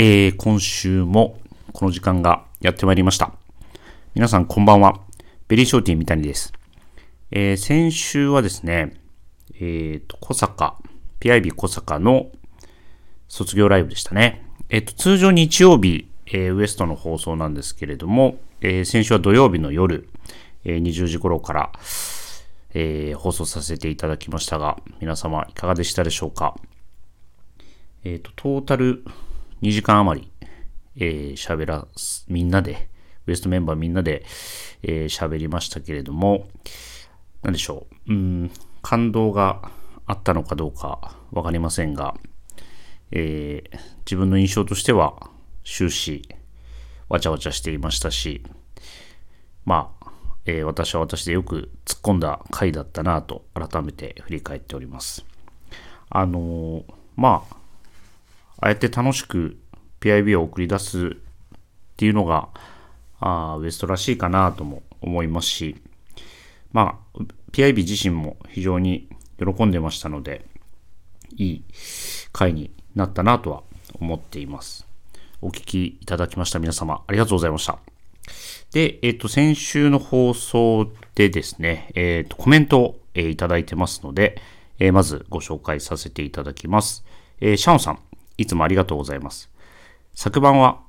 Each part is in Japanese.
えー、今週もこの時間がやってまいりました。皆さんこんばんは。ベリーショーティー三谷です。えー、先週はですね、えーと、小坂、PIB 小坂の卒業ライブでしたね。えっ、と、通常日曜日、え、ウエストの放送なんですけれども、え、先週は土曜日の夜、え、20時頃から、え、放送させていただきましたが、皆様いかがでしたでしょうか？えっ、と、トータル2時間余り、えー、喋らす、みんなで、ウエストメンバーみんなで、えー、喋りましたけれども、何でしょう。うん、感動があったのかどうかわかりませんが、えー、自分の印象としては終始わちゃわちゃしていましたし、まあ、えー、私は私でよく突っ込んだ回だったなと改めて振り返っております。あのー、まあ、ああやって楽しく PIB を送り出すっていうのが、あウエストらしいかなとも思いますし、まあ、PIB 自身も非常に喜んでましたので、いい回になったなとは思っています。お聞きいただきました皆様、ありがとうございました。で、えっ、と、先週の放送でですね、えっ、と、コメントを、えー、いただいてますので、えー、まずご紹介させていただきます。えー、シャオンさん、いつもありがとうございます。昨晩は、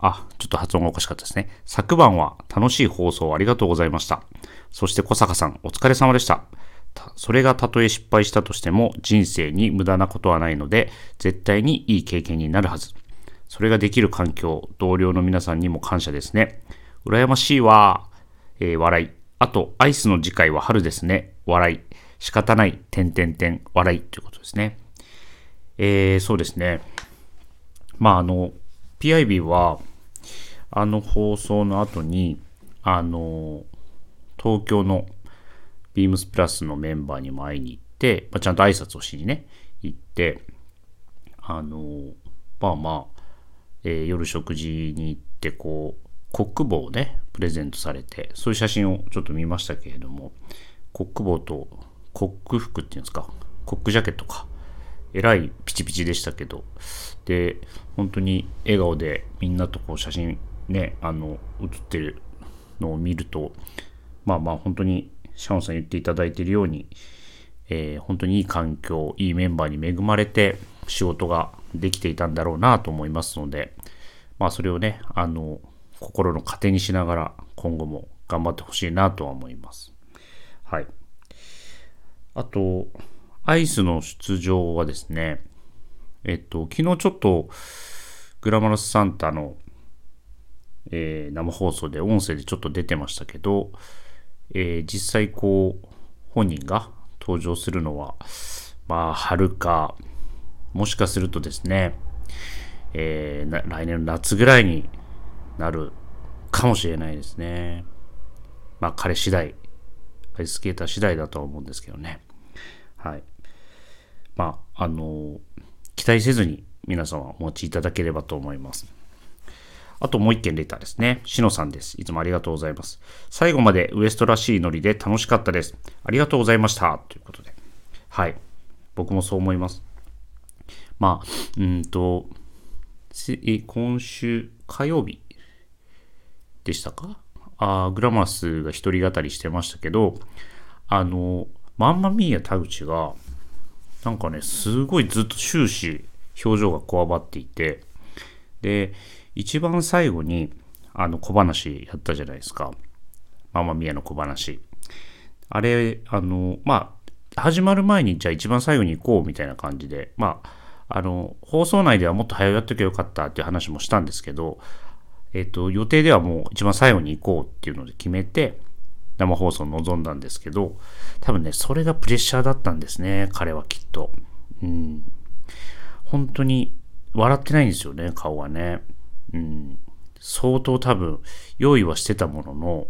あ、ちょっと発音がおかしかったですね。昨晩は楽しい放送ありがとうございました。そして小坂さん、お疲れ様でした。それがたとえ失敗したとしても人生に無駄なことはないので、絶対にいい経験になるはず。それができる環境、同僚の皆さんにも感謝ですね。羨ましいわ。えー、笑い。あと、アイスの次回は春ですね。笑い。仕方ない。点点点。笑い。ということですね。えー、そうですね。まあ、あの、PIB は、あの放送の後に、あの、東京のビームスプラスのメンバーにも会いに行って、まあ、ちゃんと挨拶をしにね、行って、あの、まあまあ、えー、夜食事に行って、こう、コック帽をね、プレゼントされて、そういう写真をちょっと見ましたけれども、コック帽とコック服っていうんですか、コックジャケットか、えらいピチピチでしたけど、で、本当に笑顔でみんなとこう写真ね、あの、写ってるのを見ると、まあまあ本当にシャオンさん言っていただいているように、えー、本当にいい環境、いいメンバーに恵まれて仕事ができていたんだろうなと思いますので、まあそれをね、あの、心の糧にしながら今後も頑張ってほしいなとは思います。はい。あと、アイスの出場はですね、えっと、昨日ちょっとグラマラスサンタの、えー、生放送で音声でちょっと出てましたけど、えー、実際こう、本人が登場するのは、まあ、春か、もしかするとですね、えー、来年の夏ぐらいになるかもしれないですね。まあ、彼次第、アイススケーター次第だとは思うんですけどね。はい。まあ、あの、期待せずに皆さんはお持ちいただければと思います。あともう一件レターですね。しのさんです。いつもありがとうございます。最後までウエストらしいノリで楽しかったです。ありがとうございました。ということで。はい。僕もそう思います。まあ、うんと、今週火曜日でしたか？あグラマスが一人語りしてましたけど、あの、マンマミーヤ田口が、なんかね、すごいずっと終始表情がこわばっていて、で、一番最後に、あの小話やったじゃないですか。ママミヤの小話。あれ、あの、まあ、始まる前にじゃあ一番最後に行こうみたいな感じで、まあ、あの、放送内ではもっと早くやっときゃよかったっていう話もしたんですけど、えっ、と、予定ではもう一番最後に行こうっていうので決めて、生放送臨んだんですけど、多分ね、それがプレッシャーだったんですね、彼はきっと。うん。本当に笑ってないんですよね、顔がね。うん。相当多分、用意はしてたものの、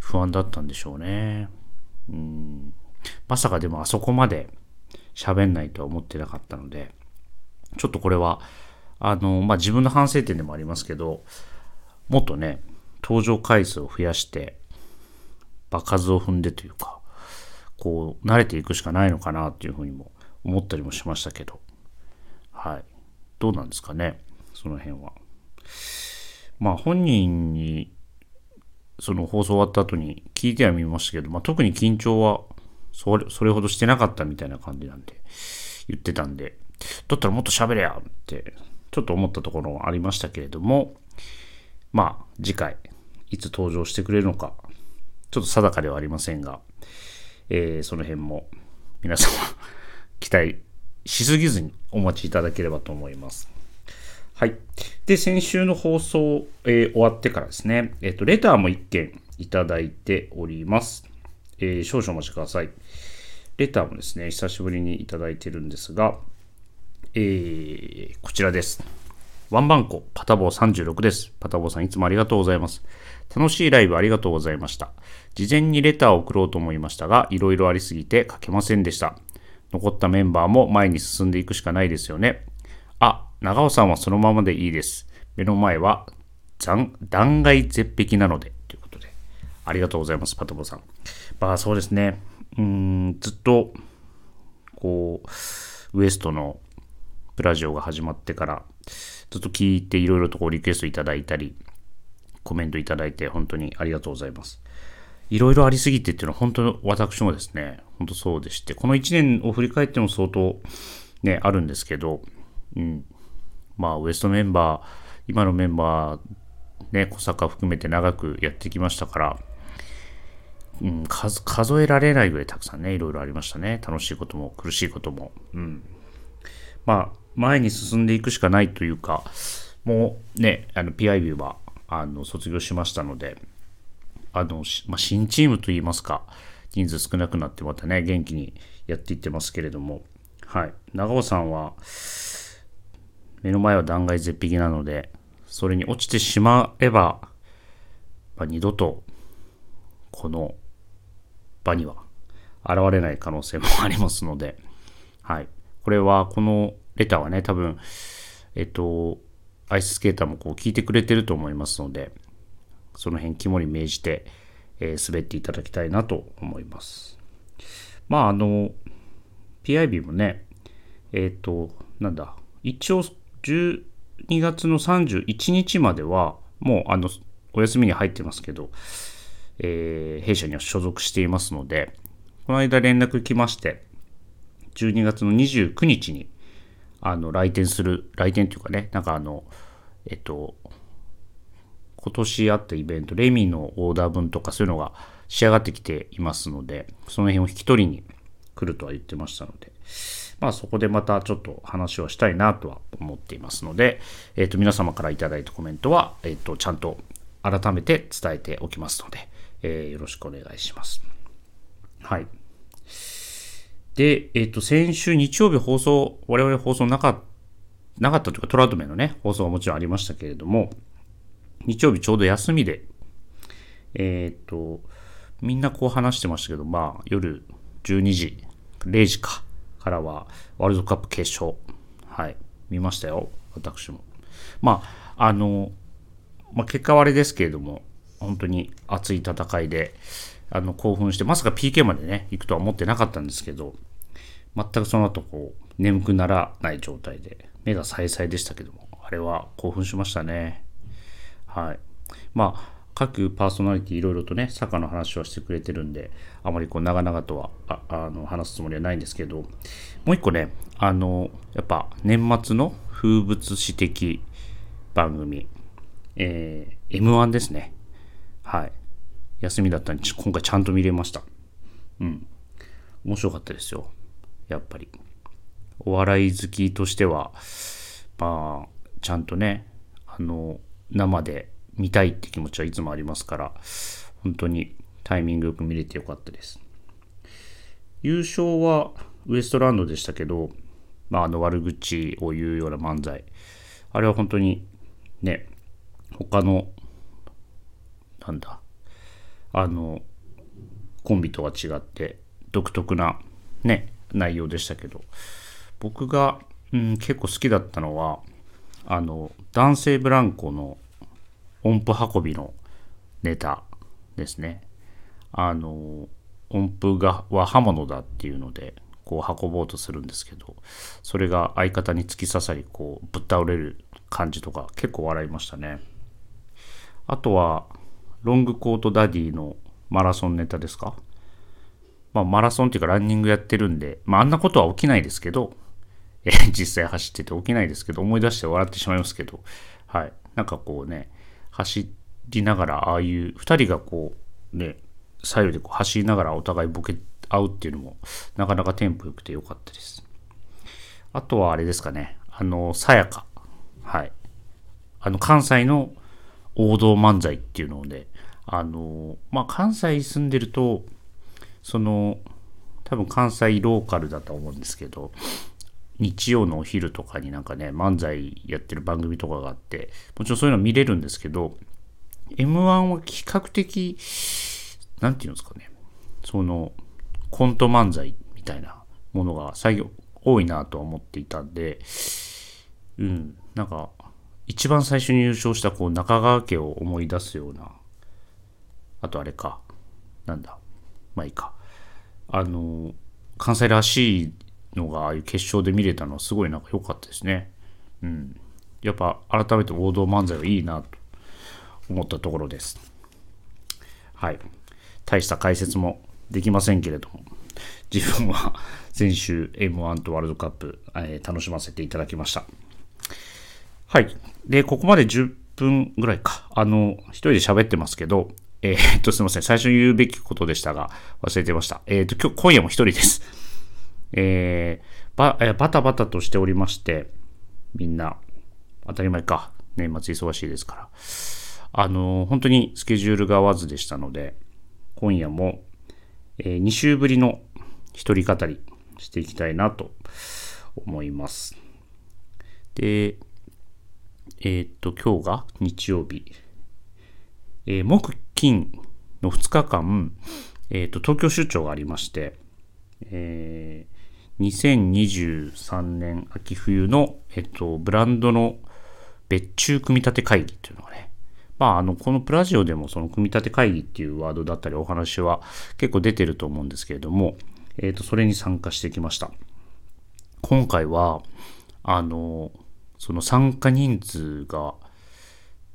不安だったんでしょうね。うん。まさかでもあそこまで喋んないとは思ってなかったので、ちょっとこれは、あの、まあ、自分の反省点でもありますけど、もっとね、登場回数を増やして、場数を踏んでというか、こう、慣れていくしかないのかなっていうふうにも思ったりもしましたけど、はい。どうなんですかね。その辺は。まあ本人にその放送終わった後に聞いてはみましたけど、まあ、特に緊張はそれそれほどしてなかったみたいな感じなんで言ってたんで、だったらもっと喋れやってちょっと思ったところはありましたけれども、まあ次回いつ登場してくれるのかちょっと定かではありませんが、えー、その辺も皆様期待しすぎずにお待ちいただければと思います。はい。で、先週の放送、えー、終わってからですね、えっ、ー、と、レターも1件いただいております。えー、少々お待ちください。レターもですね、久しぶりにいただいてるんですが、えー、こちらです。ワンバンコ、パタボー36です。パタボーさんいつもありがとうございます。楽しいライブありがとうございました。事前にレターを送ろうと思いましたが、いろいろありすぎて書けませんでした。残ったメンバーも前に進んでいくしかないですよね。あ、長尾さんはそのままでいいです。目の前は断崖絶壁なので。ということで。ありがとうございます、パトボーさん。まあそうですね。うん、ずっと、こう、ウエストのプラジオが始まってから、ずっと聞いていろいろとこうリクエストいただいたり、コメントいただいて本当にありがとうございます。いろいろありすぎてっていうのは本当私もですね、本当そうでして、この1年を振り返っても相当ね、あるんですけど、うん、まあ、ウエストメンバー、今のメンバー、ね、小坂含めて長くやってきましたから、うん、数数えられないぐらいたくさんね、いろいろありましたね。楽しいことも苦しいことも。うん。まあ、前に進んでいくしかないというか、もうね、あの PIB はあの卒業しましたので、あの、まあ、新チームといいますか、人数少なくなってまたね、元気にやっていってますけれども、はい。長尾さんは、目の前は断崖絶壁なので、それに落ちてしまえば、まあ、二度とこの場には現れない可能性もありますので、はい。これは、このレターはね、多分、えっと、アイススケーターもこう聞いてくれてると思いますので、その辺肝に銘じて、えー、滑っていただきたいなと思います。まあ、あの、PIB もね、えっ、と、なんだ、一応12月の31日までは、もうあのお休みに入ってますけど、えー、弊社には所属していますので、この間連絡来まして、12月の29日にあの来店する、来店というかね、なんかあの、えっと、今年あったイベント、レミのオーダー分とかそういうのが仕上がってきていますので、その辺を引き取りに来るとは言ってましたので、まあそこでまたちょっと話をしたいなとは思っていますので、えっ、と皆様から頂いたコメントは、えっ、とちゃんと改めて伝えておきますので、えー、よろしくお願いします。はい。で、えっ、と先週日曜日放送、我々放送なかなかったというかトラウトメのね、放送はもちろんありましたけれども、日曜日ちょうど休みで、えっ、と、みんなこう話してましたけど、まあ夜12時、0時か。からはワールドカップ決勝、はい、見ましたよ、私も。まあ、あの、まあ、結果はあれですけれども、本当に熱い戦いで、あの興奮して、まさか PK までね、行くとは思ってなかったんですけど、全くその後こう、眠くならない状態で、目がさえさえでしたけども、あれは興奮しましたね。はい。まあ、各パーソナリティいろいろとね、サッカーの話をしてくれてるんで、あまりこう長々とはああの話すつもりはないんですけど、もう一個ね、あの、やっぱ年末の風物詩的番組、えー、M1 ですね。はい。休みだったんで、今回ちゃんと見れました。うん。面白かったですよ。やっぱり。お笑い好きとしては、まあ、ちゃんとね、あの、生で見たいって気持ちはいつもありますから、本当にタイミングよく見れてよかったです。優勝はウエストランドでしたけど、まあ、あの悪口を言うような漫才。あれは本当にね、他の、なんだ、あの、コンビとは違って独特なね、内容でしたけど、僕が、うん、結構好きだったのは、あの、男性ブランコの音符運びのネタですね。あの、音符がは刃物だっていうので、こう運ぼうとするんですけど、それが相方に突き刺さり、こうぶっ倒れる感じとか結構笑いましたね。あとは、ロングコートダディのマラソンネタですかまあ、マラソンっていうかランニングやってるんで、まあ、あんなことは起きないですけど、え実際走ってて起きないですけど、思い出して笑ってしまいますけど、はい。なんかこうね、走りながら、ああいう、二人がこう、ね、左右でこう走りながらお互いボケ合うっていうのも、なかなかテンポ良くて良かったです。あとはあれですかね、あの、さやか。はい。あの、関西の王道漫才っていうので、あの、まあ、関西住んでると、その、多分関西ローカルだと思うんですけど、日曜のお昼とかになんかね、漫才やってる番組とかがあって、もちろんそういうの見れるんですけど、M1 は比較的、なんていうんですかね、その、コント漫才みたいなものが最後多いなとは思っていたんで、うん、なんか、一番最初に優勝したこう中川家を思い出すような、あとあれか、なんだ、まあいいか。あの、関西らしいのがああいう決勝で見れたのはすごいなんか良かったですね。うん。やっぱ改めて王道漫才はいいなと思ったところです。はい。大した解説もできませんけれども、自分は 先週 M1 とワールドカップ、えー、楽しませていただきました。はい。で、ここまで10分ぐらいか。あの、一人で喋ってますけど、えー、っと、すいません。最初に言うべきことでしたが、忘れてました。えー、っと、今日、今夜も一人です。えー、ば、えバタバタとしておりまして、みんな、当たり前か。年末忙しいですから。あの、本当にスケジュールが合わずでしたので、今夜も、えー、2週ぶりの一人語りしていきたいなと思います。で、えー、っと、今日が日曜日。えー、木、金の2日間、えー、っと、東京出張がありまして、えー、2023年秋冬の、えっと、ブランドの別注組み立て会議というのがね、まあ、あの、このプラジオでもその組み立て会議っていうワードだったりお話は結構出てると思うんですけれども、えっ、ー、と、それに参加してきました。今回は、あの、その参加人数が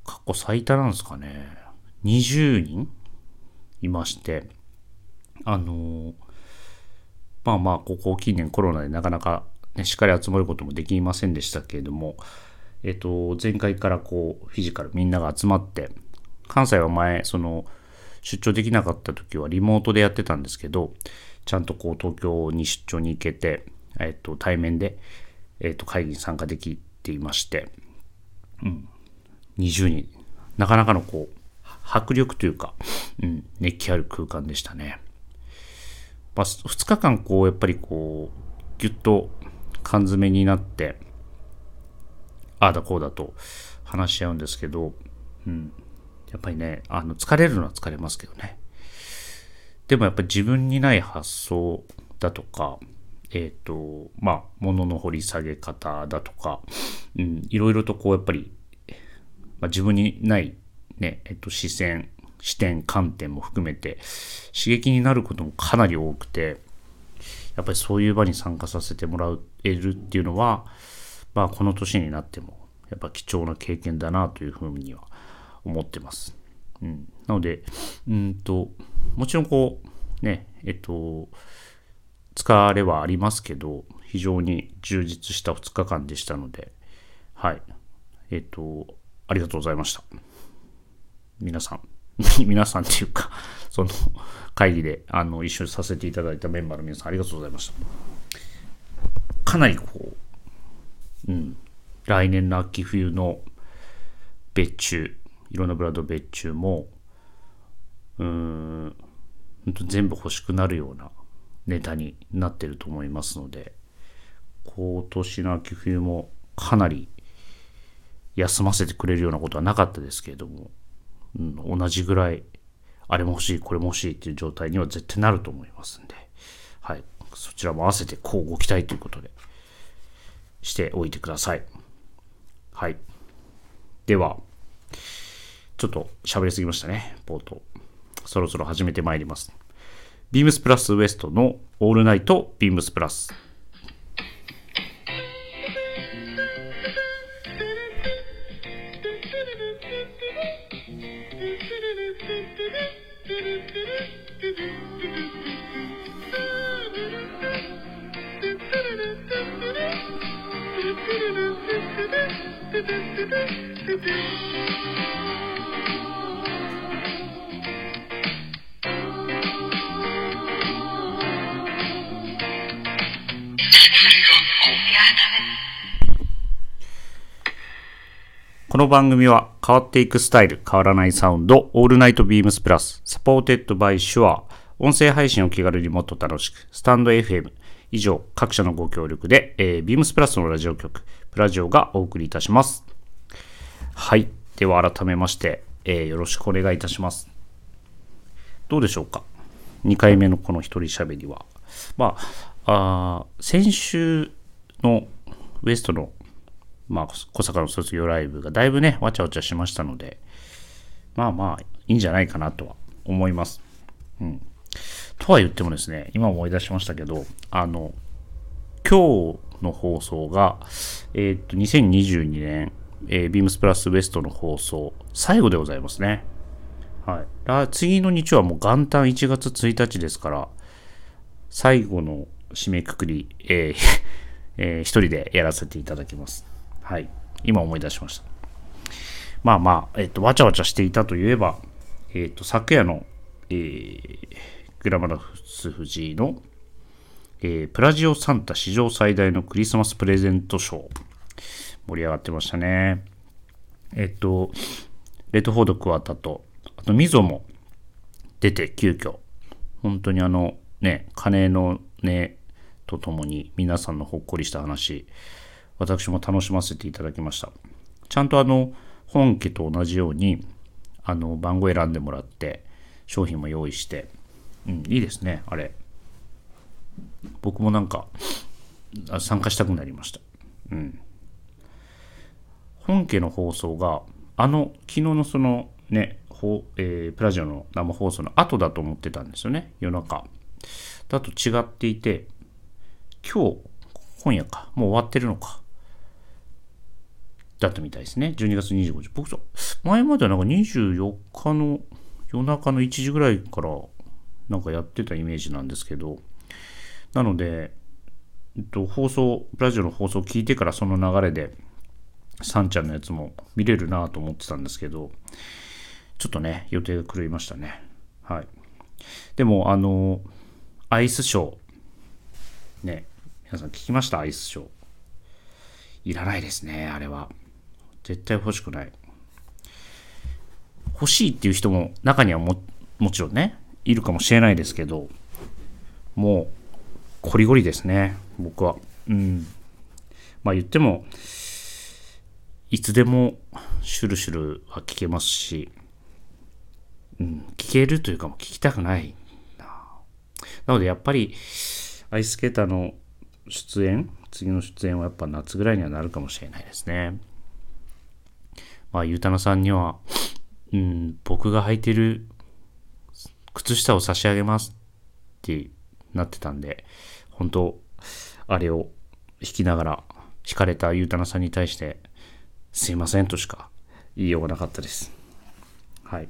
過去最多なんですかね。20人いまして、あの、まあまあ、ここ近年コロナでなかなか、ね、しっかり集まることもできませんでしたけれども、えっと、前回からこう、フィジカルみんなが集まって、関西は前、その、出張できなかった時はリモートでやってたんですけど、ちゃんとこう、東京に出張に行けて、えっと、対面で、えっと、会議に参加できていまして、うん、20人、なかなかのこう、迫力というか、うん、熱気ある空間でしたね。まあ、2日間こう、やっぱりこう、ぎゅっと缶詰になって、ああだこうだと話し合うんですけど、うん。やっぱりね、あの、疲れるのは疲れますけどね。でもやっぱり自分にない発想だとか、えっ、ー、と、まあ、物の掘り下げ方だとか、うん、いろいろとこう、やっぱり、まあ、自分にないね、えっ、と、視線、視点、観点も含めて、刺激になることもかなり多くて、やっぱりそういう場に参加させてもらえるっていうのは、まあ、この年になっても、やっぱ貴重な経験だなというふうには思ってます。うん、なので、うんと、もちろんこう、ね、えっと、疲れはありますけど、非常に充実した2日間でしたので、はい。えっと、ありがとうございました。皆さん、皆さんっていうか、その会議であの一緒にさせていただいたメンバーの皆さんありがとうございました。かなりこう、うん、来年の秋冬の別注、いろんなブランド別注も、うん、全部欲しくなるようなネタになってると思いますので、今年の秋冬もかなり休ませてくれるようなことはなかったですけれども、うん、同じぐらい、あれも欲しい、これも欲しいっていう状態には絶対なると思いますんで、はい。そちらも合わせてこうご期待ということで、しておいてください。はい。では、ちょっと喋りすぎましたね、冒頭。そろそろ始めてまいります。ビームスプラスウエストのオールナイトビームスプラス。この番組は変わっていくスタイル、変わらないサウンド、オールナイトビームスプラス、 supported by シュア、音声配信を気軽にもっと楽しく、スタンド FM、以上、各社のご協力で、えー、ビームスプラスのラジオ局、プラジオがお送りいたします。はい。では改めまして、えー、よろしくお願いいたします。どうでしょうか ?2 回目のこの一人喋りは。まあ、あ先週のウエストのまあ、小坂の卒業ライブがだいぶね、わちゃわちゃしましたので、まあまあ、いいんじゃないかなとは思います。うん。とは言ってもですね、今思い出しましたけど、あの、今日の放送が、えー、っと、2022年、えー、ビームスプラスウエストの放送、最後でございますね。はい。次の日はもう元旦1月1日ですから、最後の締めくくり、えー えー、一人でやらせていただきます。はい。今思い出しました。まあまあ、えっ、と、わちゃわちゃしていたといえば、えっ、と、昨夜の、えー、グラマラス富士の、えー、プラジオサンタ史上最大のクリスマスプレゼントショー。盛り上がってましたね。えっ、と、レッドフォードクワタと、あと、ミゾも出て、急遽。本当にあの、ね、金のね、とともに皆さんのほっこりした話、私も楽しませていただきました。ちゃんとあの、本家と同じように、あの、番号選んでもらって、商品も用意して、うん、いいですね、あれ。僕もなんか、参加したくなりました。うん。本家の放送が、あの、昨日のそのね、えー、プラジオの生放送の後だと思ってたんですよね、夜中。だと違っていて、今日、今夜か、もう終わってるのか。だったみたいですね。12月25日。僕さ、前まではなんか24日の夜中の1時ぐらいからなんかやってたイメージなんですけど、なので、えっと、放送、ラジオの放送を聞いてからその流れで、サンちゃんのやつも見れるなと思ってたんですけど、ちょっとね、予定が狂いましたね。はい。でも、あの、アイスショー。ね、皆さん聞きました？アイスショー。いらないですね、あれは。絶対欲しくない。欲しいっていう人も中にはももちろんね、いるかもしれないですけど、もう、コリゴリですね、僕は。うん。まあ言っても、いつでもシュルシュルは聞けますし、うん、聞けるというかも聞きたくないな。なのでやっぱり、アイススケーターの出演、次の出演はやっぱ夏ぐらいにはなるかもしれないですね。まあ、ゆうたなさんには、うん、僕が履いてる靴下を差し上げますってなってたんで、本当あれを弾きながら、弾かれたゆうたなさんに対して、すいませんとしか言いようがなかったです。はい。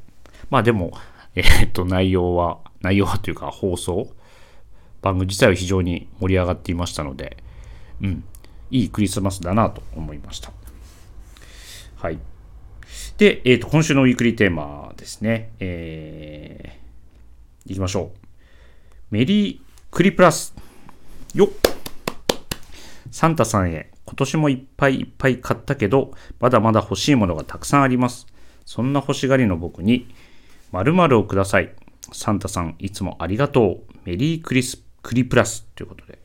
まあでも、えー、っと、内容は、内容はというか放送、番組自体は非常に盛り上がっていましたので、うん、いいクリスマスだなと思いました。はい。で、え、ー、と、今週のウィークリーテーマですね。えー、いきましょう。メリークリプラス。よっサンタさんへ、今年もいっぱいいっぱい買ったけど、まだまだ欲しいものがたくさんあります。そんな欲しがりの僕に、〇〇をください。サンタさん、いつもありがとう。メリークリス、クリプラスということで。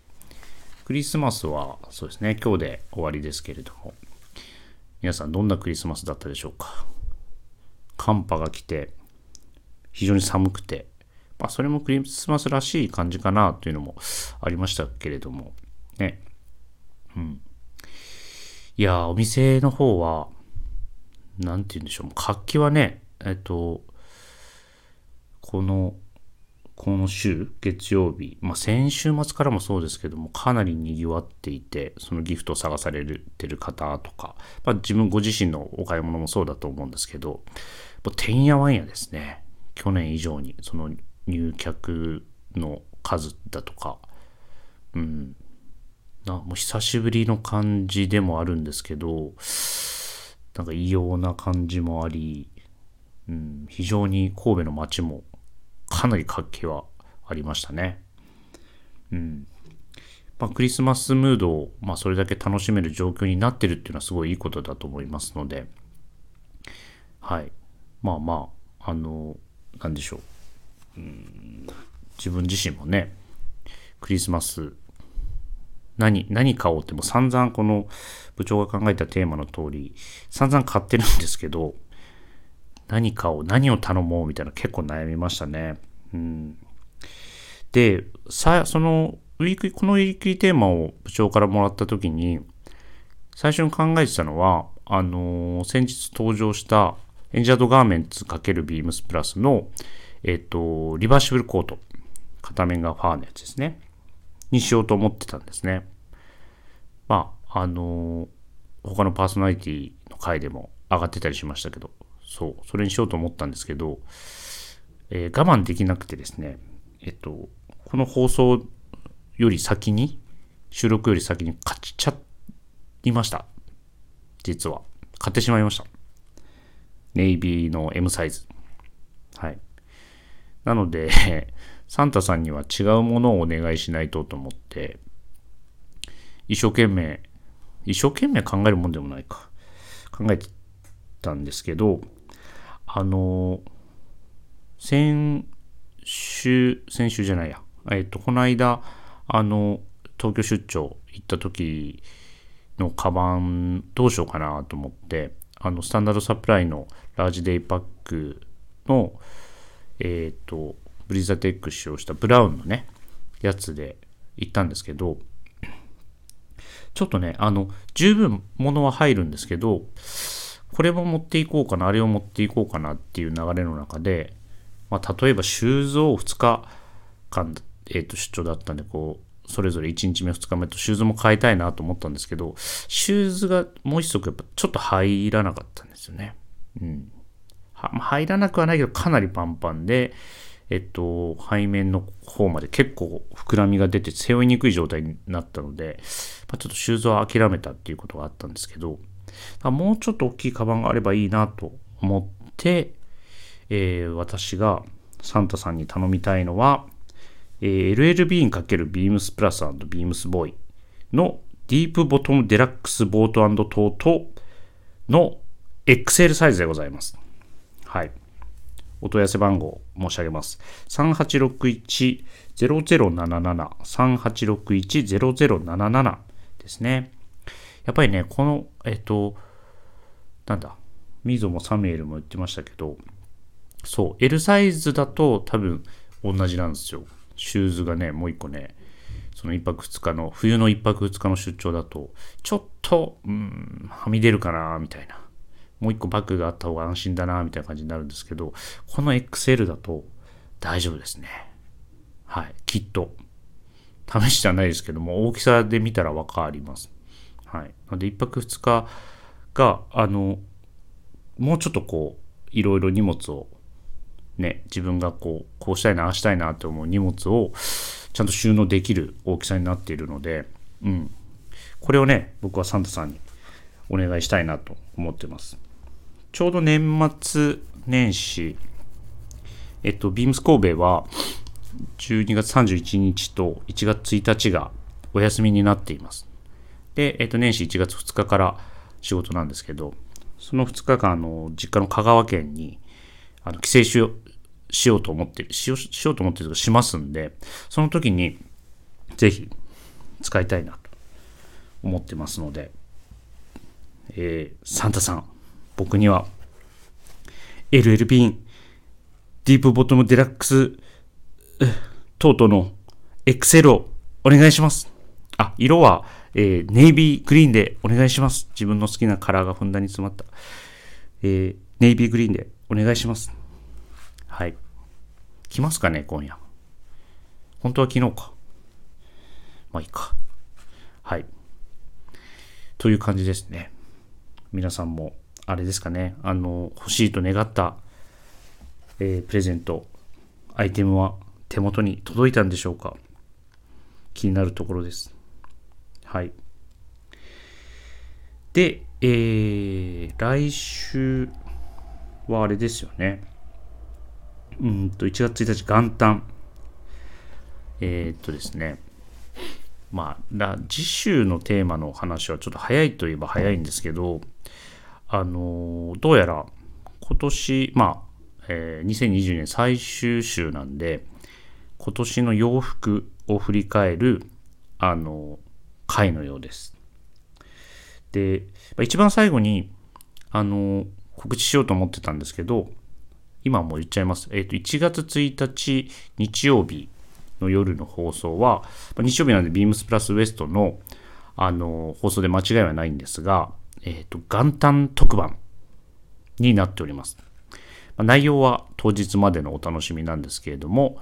クリスマスは、そうですね、今日で終わりですけれども、皆さんどんなクリスマスだったでしょうか？寒波が来て非常に寒くて、まあ、それもクリスマスらしい感じかなというのもありましたけれどもね。うん。いやお店の方は何て言うんでしょう活気はねえっとこのこの週、月曜日、まあ、先週末からもそうですけども、かなり賑わっていて、そのギフトを探されてる方とか、まあ、自分ご自身のお買い物もそうだと思うんですけど、てんやわんやですね、去年以上に、その入客の数だとか、うん、なもう久しぶりの感じでもあるんですけど、なんか異様な感じもあり、うん、非常に神戸の街もかなり活気はありましたね。うん。まあ、クリスマスムードを、まあ、それだけ楽しめる状況になってるっていうのはすごいいいことだと思いますので、はい。まあまあ、あの、なんでしょう。うん、自分自身もね、クリスマス、何、何買おうっても散々この部長が考えたテーマの通り、散々買ってるんですけど、何かを、何を頼もうみたいな結構悩みましたね。で、さ、その、ウィーク、このウィークリーテーマを部長からもらった時に、最初に考えてたのは、あのー、先日登場したエンジャードガーメンツ×ビームスプラスの、えっ、と、リバーシブルコート。片面がファーのやつですね。にしようと思ってたんですね。まあ、あのー、他のパーソナリティの回でも上がってたりしましたけど、そう、それにしようと思ったんですけど、えー、我慢できなくてですね、えっと、この放送より先に、収録より先に買っちゃいました。実は。買ってしまいました。ネイビーの M サイズ。はい。なので、サンタさんには違うものをお願いしないとと思って、一生懸命、一生懸命考えるもんでもないか。考えてたんですけど、あの、先週、先週じゃないや、えっと、この間、あの、東京出張行った時のカバンどうしようかなと思って、あの、スタンダードサプライのラージデイパックの、えっ、と、ブリザテック使用したブラウンのね、やつで行ったんですけど、ちょっとね、あの、十分物は入るんですけど、これも持っていこうかな、あれを持っていこうかなっていう流れの中で、まあ、例えばシューズを2日間、えー、と出張だったんで、こう、それぞれ1日目、2日目とシューズも変えたいなと思ったんですけど、シューズがもう一足やっぱちょっと入らなかったんですよね。うん。は入らなくはないけど、かなりパンパンで、えっと、背面の方まで結構膨らみが出て背負いにくい状態になったので、まあ、ちょっとシューズは諦めたっていうことがあったんですけど、もうちょっと大きいカバンがあればいいなと思って、えー、私がサンタさんに頼みたいのは、えー、LLB にかけるビームスプラスビームスボーイのディープボトムデラックスボートトートの XL サイズでございます。はい。お問い合わせ番号申し上げます。3861-0077 3861-0077ですね。やっぱりね、この、えっと、なんだ、ミゾもサミュエルも言ってましたけど、そう、L サイズだと多分同じなんですよ。シューズがね、もう一個ね、その1泊2日の、冬の1泊2日の出張だと、ちょっと、うん、はみ出るかな、みたいな。もう一個バッグがあった方が安心だな、みたいな感じになるんですけど、この XL だと大丈夫ですね。はい、きっと。試しじゃないですけども、大きさで見たらわかります。はい。なので、1泊2日が、あの、もうちょっとこう、いろいろ荷物を、ね、自分がこう、こうしたいな、ああしたいなと思う荷物を、ちゃんと収納できる大きさになっているので、うん。これをね、僕はサンタさんにお願いしたいなと思ってます。ちょうど年末年始、えっと、ビームス神戸は、12月31日と1月1日がお休みになっています。で、えっ、と、年始1月2日から仕事なんですけど、その2日間、あの、実家の香川県に、あの、帰省しよう、しようと思ってる、しよう、しようと思ってるとしますんで、その時に、ぜひ、使いたいなと思ってますので、えー、サンタさん、僕には、LL ビン、ディープボトムデラックス、トートのエクセルをお願いします。あ、色は、えー、ネイビーグリーンでお願いします。自分の好きなカラーがふんだんに詰まった。えー、ネイビーグリーンでお願いします。はい。来ますかね、今夜。本当は昨日か。まあいいか。はい。という感じですね。皆さんも、あれですかね、あの、欲しいと願った、えー、プレゼント、アイテムは手元に届いたんでしょうか気になるところです。はい。で、えー、来週はあれですよね。うんと、1月1日元旦。えー、っとですね。まあ、次週のテーマの話はちょっと早いといえば早いんですけど、あのどうやら今年、まあ、えー、2020年最終週なんで、今年の洋服を振り返る、あの回のようです。で、一番最後に、あの告知しようと思ってたんですけど、今も言っちゃいます。えっ、ー、と、1月1日日曜日の夜の放送は、日曜日なんでビームスプラスウエストのあの放送で間違いはないんですが、えっ、ー、と、元旦特番になっております。内容は当日までのお楽しみなんですけれども、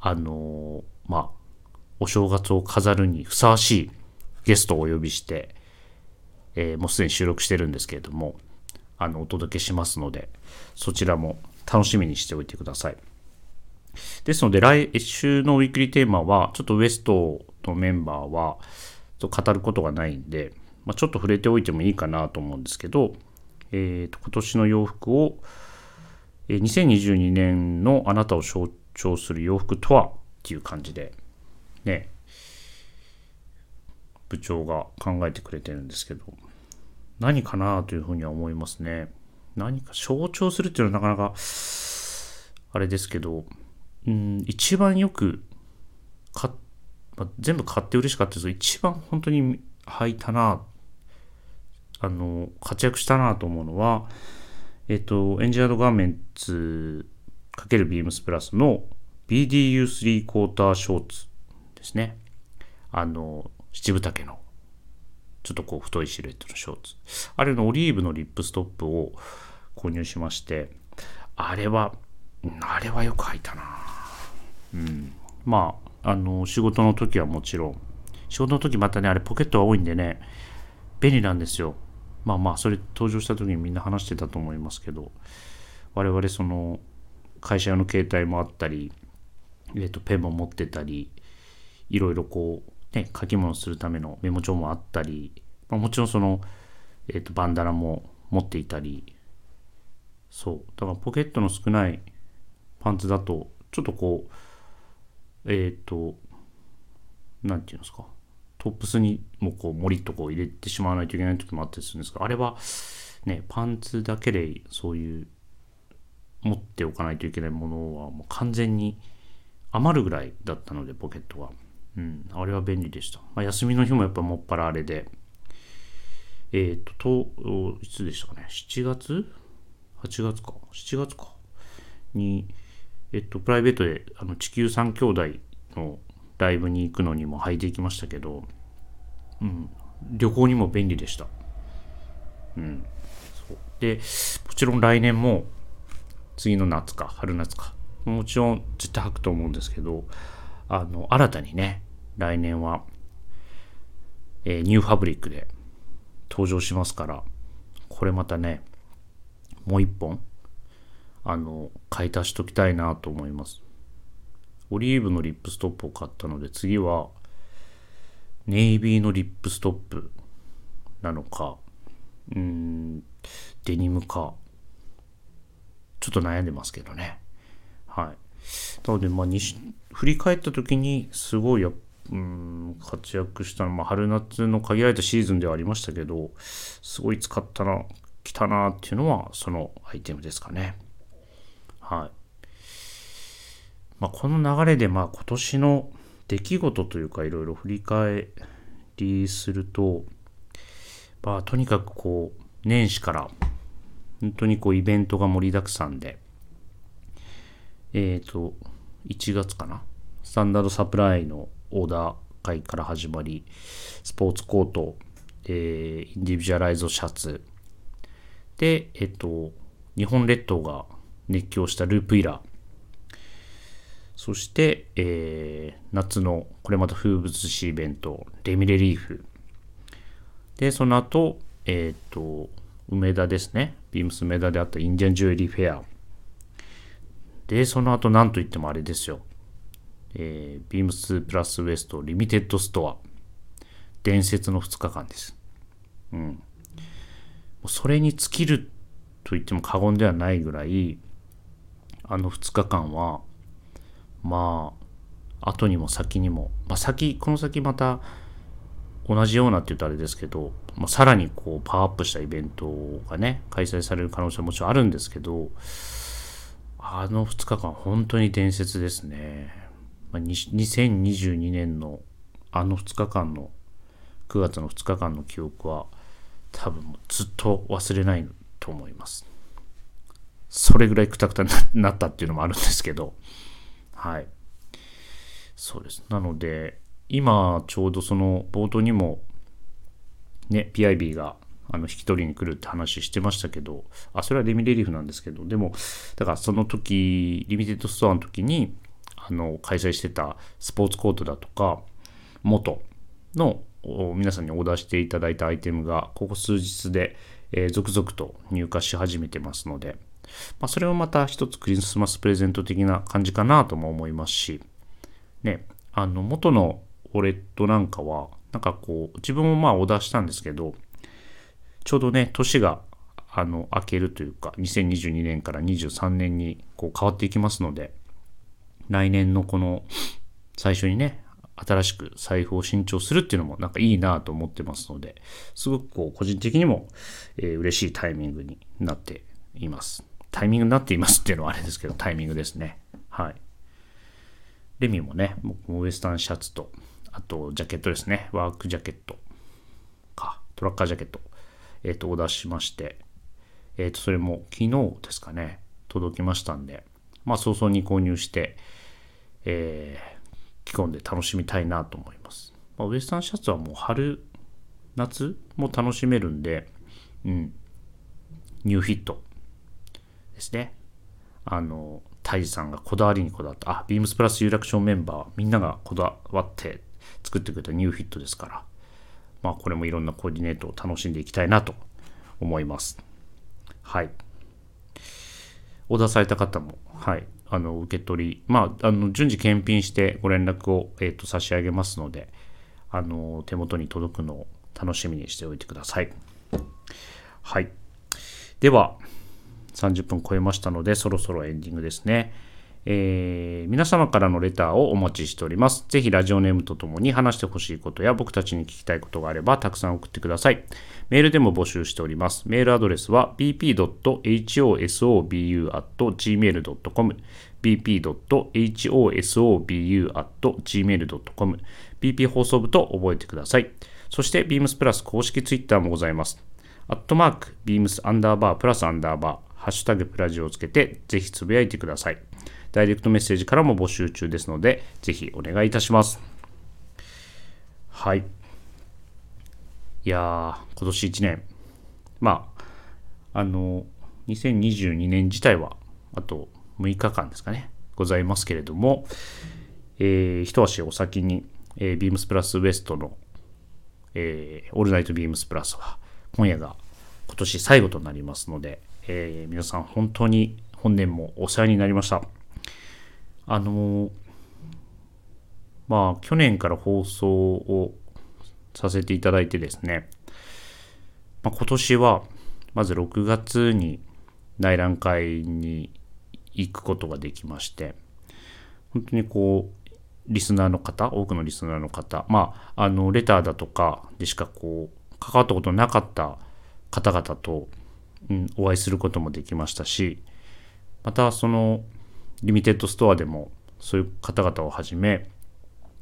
あのまあ、お正月を飾るにふさわしいゲストをお呼びして、え、もうすでに収録してるんですけれども、あの、お届けしますので、そちらも楽しみにしておいてください。ですので、来週のウィークリーテーマは、ちょっとウエストのメンバーは、語ることがないんで、まあ、ちょっと触れておいてもいいかなと思うんですけど、えー、と今年の洋服を、え、2022年のあなたを象徴する洋服とはっていう感じで、ね、部長が考えてくれてるんですけど、何かなというふうには思いますね。何か象徴するっていうのはなかなか、あれですけど、うん、一番よく買まあ、全部買って嬉しかったですけど、一番本当に履いたな、あの、活躍したなと思うのは、えっと、エンジニアードガーメンツ×ビームスプラスの BDU3 クォーターショーツですね。あの、七分丈の、ちょっとこう太いシルエットのショーツ。あれのオリーブのリップストップを購入しまして、あれは、あれはよく履いたなうん。まあ、あの、仕事の時はもちろん、仕事の時またね、あれポケットが多いんでね、便利なんですよ。まあまあ、それ登場した時にみんな話してたと思いますけど、我々その、会社用の携帯もあったり、えっ、と、ペンも持ってたり、いろいろこう、ね、書き物するためのメモ帳もあったり、まあ、もちろんその、えっ、ー、と、バンダナも持っていたり、そう。だからポケットの少ないパンツだと、ちょっとこう、えっ、ー、と、なんていうんですか。トップスにもこう、もりっとこう入れてしまわないといけない時もあったりするんですが、あれは、ね、パンツだけでそういう、持っておかないといけないものはもう完全に余るぐらいだったので、ポケットが。うん、あれは便利でした。まあ、休みの日もやっぱもっぱらあれで、えっ、ー、と、と、いつでしたかね、7月 ?8 月か、7月か。に、えっと、プライベートであの地球三兄弟のライブに行くのにも履いていきましたけど、うん、旅行にも便利でした。うん。そうで、もちろん来年も、次の夏か、春夏か、もちろん絶対履くと思うんですけど、あの、新たにね、来年は、えー、 new fabric で登場しますから、これまたね、もう一本、あの、買い足しときたいなと思います。オリーブのリップストップを買ったので、次は、ネイビーのリップストップなのか、うん、デニムか、ちょっと悩んでますけどね。はい。なので、まあ、振り返った時にすごいや、うん、活躍したの、まあ、春夏の限られたシーズンではありましたけど、すごい使ったな、来たなっていうのは、そのアイテムですかね。はい。まあ、この流れで、まあ、今年の出来事というか、いろいろ振り返りすると、まあ、とにかくこう、年始から、本当にこう、イベントが盛りだくさんで、えっ、ー、と、1月かな。スタンダードサプライのオーダー会から始まり、スポーツコート、えー、インディビジュアライズシャツ、で、えっ、ー、と、日本列島が熱狂したループイラー、そして、えー夏のこれまた風物詩イベント、レミレリーフ。で、その後、えっ、と、梅田ですね。ビームス梅田であったインディアンジュエリーフェア。で、その後、なんといってもあれですよ。えービームスプラスウエストリミテッドストア。伝説の2日間です。うん。それに尽きると言っても過言ではないぐらい、あの2日間は、まあ、後にも先にも、まあ先、この先また同じようなって言うとあれですけど、まあ、さらにこうパワーアップしたイベントがね、開催される可能性はもちろんあるんですけど、あの2日間本当に伝説ですね。ま、2022年のあの2日間の9月の2日間の記憶は多分ずっと忘れないと思います。それぐらいくたくたになったっていうのもあるんですけど、はい。そうです。なので、今ちょうどその冒頭にもね、PIB があの引き取りに来るって話してましたけど、あ、それはレミレリーフなんですけど、でも、だからその時、リミテッドストアの時に、あの、開催してたスポーツコートだとか、元の皆さんにオーダーしていただいたアイテムが、ここ数日で、えー続々と入荷し始めてますので、まあ、それもまた一つクリスマスプレゼント的な感じかなとも思いますし、ね、あの、元のウォレットなんかは、なんかこう、自分もまあオーダーしたんですけど、ちょうどね、年が、あの、明けるというか、2022年から23年にこう変わっていきますので、来年のこの、最初にね、新しく財布を新調するっていうのもなんかいいなと思ってますので、すごくこう、個人的にも、えー嬉しいタイミングになっています。タイミングになっていますっていうのはあれですけど、タイミングですね。はい。レミもね、僕もウエスタンシャツと、あとジャケットですね、ワークジャケットか、トラッカージャケット、えっ、と、オーダーしまして、えっ、と、それも昨日ですかね、届きましたんで、まあ、早々に購入して、えー着込んで楽しみたいなと思います。まあ、ウエスタンシャツはもう春、夏も楽しめるんで、うん、ニューフィットですね。あの、タイジさんがこだわりにこだわった、あ、ビームスプラス有楽町メンバー、みんながこだわって作ってくれたニューフィットですから、まあ、これもいろんなコーディネートを楽しんでいきたいなと思います。はい。オーダーされた方も、はい、あの受け取り、まあ、あの順次検品してご連絡を、えー、と差し上げますのであの、手元に届くのを楽しみにしておいてください。はい。では、30分超えましたので、そろそろエンディングですね。えー皆様からのレターをお待ちしております。ぜひラジオネームとともに話してほしいことや僕たちに聞きたいことがあればたくさん送ってください。メールでも募集しております。メールアドレスは bp.hosobu.gmail.com bp.hosobu.gmail.com bp 放送部と覚えてください。そして beams プラス公式ツイッターもございます。アットマーク、ビームスアンダーバープラスアンダーバー、ハッシュタグプラジオをつけて、ぜひつぶやいてください。ダイレクトメッセージからも募集中ですので、ぜひお願いいたします。はい。いやー、今年1年、まあ、あの、2022年自体は、あと6日間ですかね、ございますけれども、えー一足お先に、えー、ビームスプラスウエストの、えーオールナイトビームスプラスは、今夜が今年最後となりますので、えー皆さん本当に本年もお世話になりました。あのまあ、去年から放送をさせていただいてですね、まあ、今年は、まず6月に内覧会に行くことができまして、本当にこう、リスナーの方、多くのリスナーの方、まあ、あの、レターだとかでしかこう、関わったことなかった方々と、うん、お会いすることもできましたし、またその、リミテッドストアでも、そういう方々をはじめ、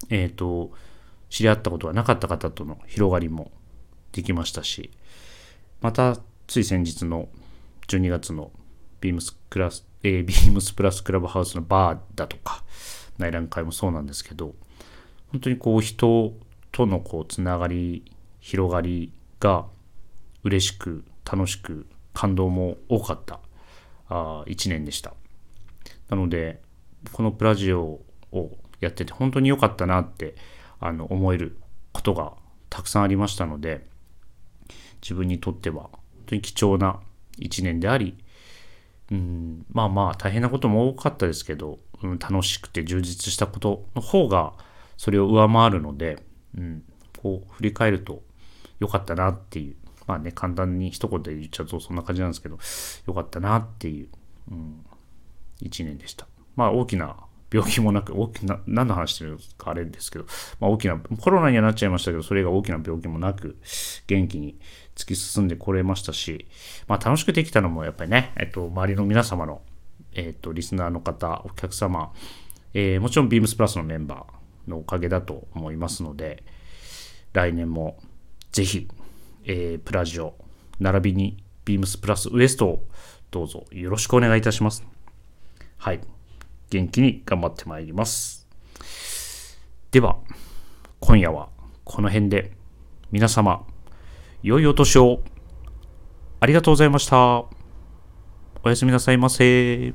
えっ、と、知り合ったことがなかった方との広がりもできましたし、また、つい先日の12月のビームスクラス、えー ビームスプラスクラブハウスのバーだとか、内覧会もそうなんですけど、本当にこう人とのこうつながり、広がりが嬉しく、楽しく、感動も多かったあ1年でした。なので、このプラジオをやってて本当に良かったなってあの思えることがたくさんありましたので自分にとっては本当に貴重な一年でありうんまあまあ大変なことも多かったですけど、うん、楽しくて充実したことの方がそれを上回るので、うん、こう振り返ると良かったなっていうまあね簡単に一言で言っちゃうとそんな感じなんですけど良かったなっていう、うん、一年でしたまあ大きな病気もなく、大きな、何の話してるかあれですけど、まあ大きな、コロナにはなっちゃいましたけど、それが大きな病気もなく、元気に突き進んでこれましたし、まあ楽しくできたのもやっぱりね、えっと、周りの皆様の、えっと、リスナーの方、お客様、えー、もちろん beams プラスのメンバーのおかげだと思いますので、来年もぜひ、えー、プラジオ、並びに beams プラスウエストをどうぞよろしくお願いいたします。はい。元気に頑張ってまいります。では、今夜はこの辺で皆様、良いお年をありがとうございました。おやすみなさいませ。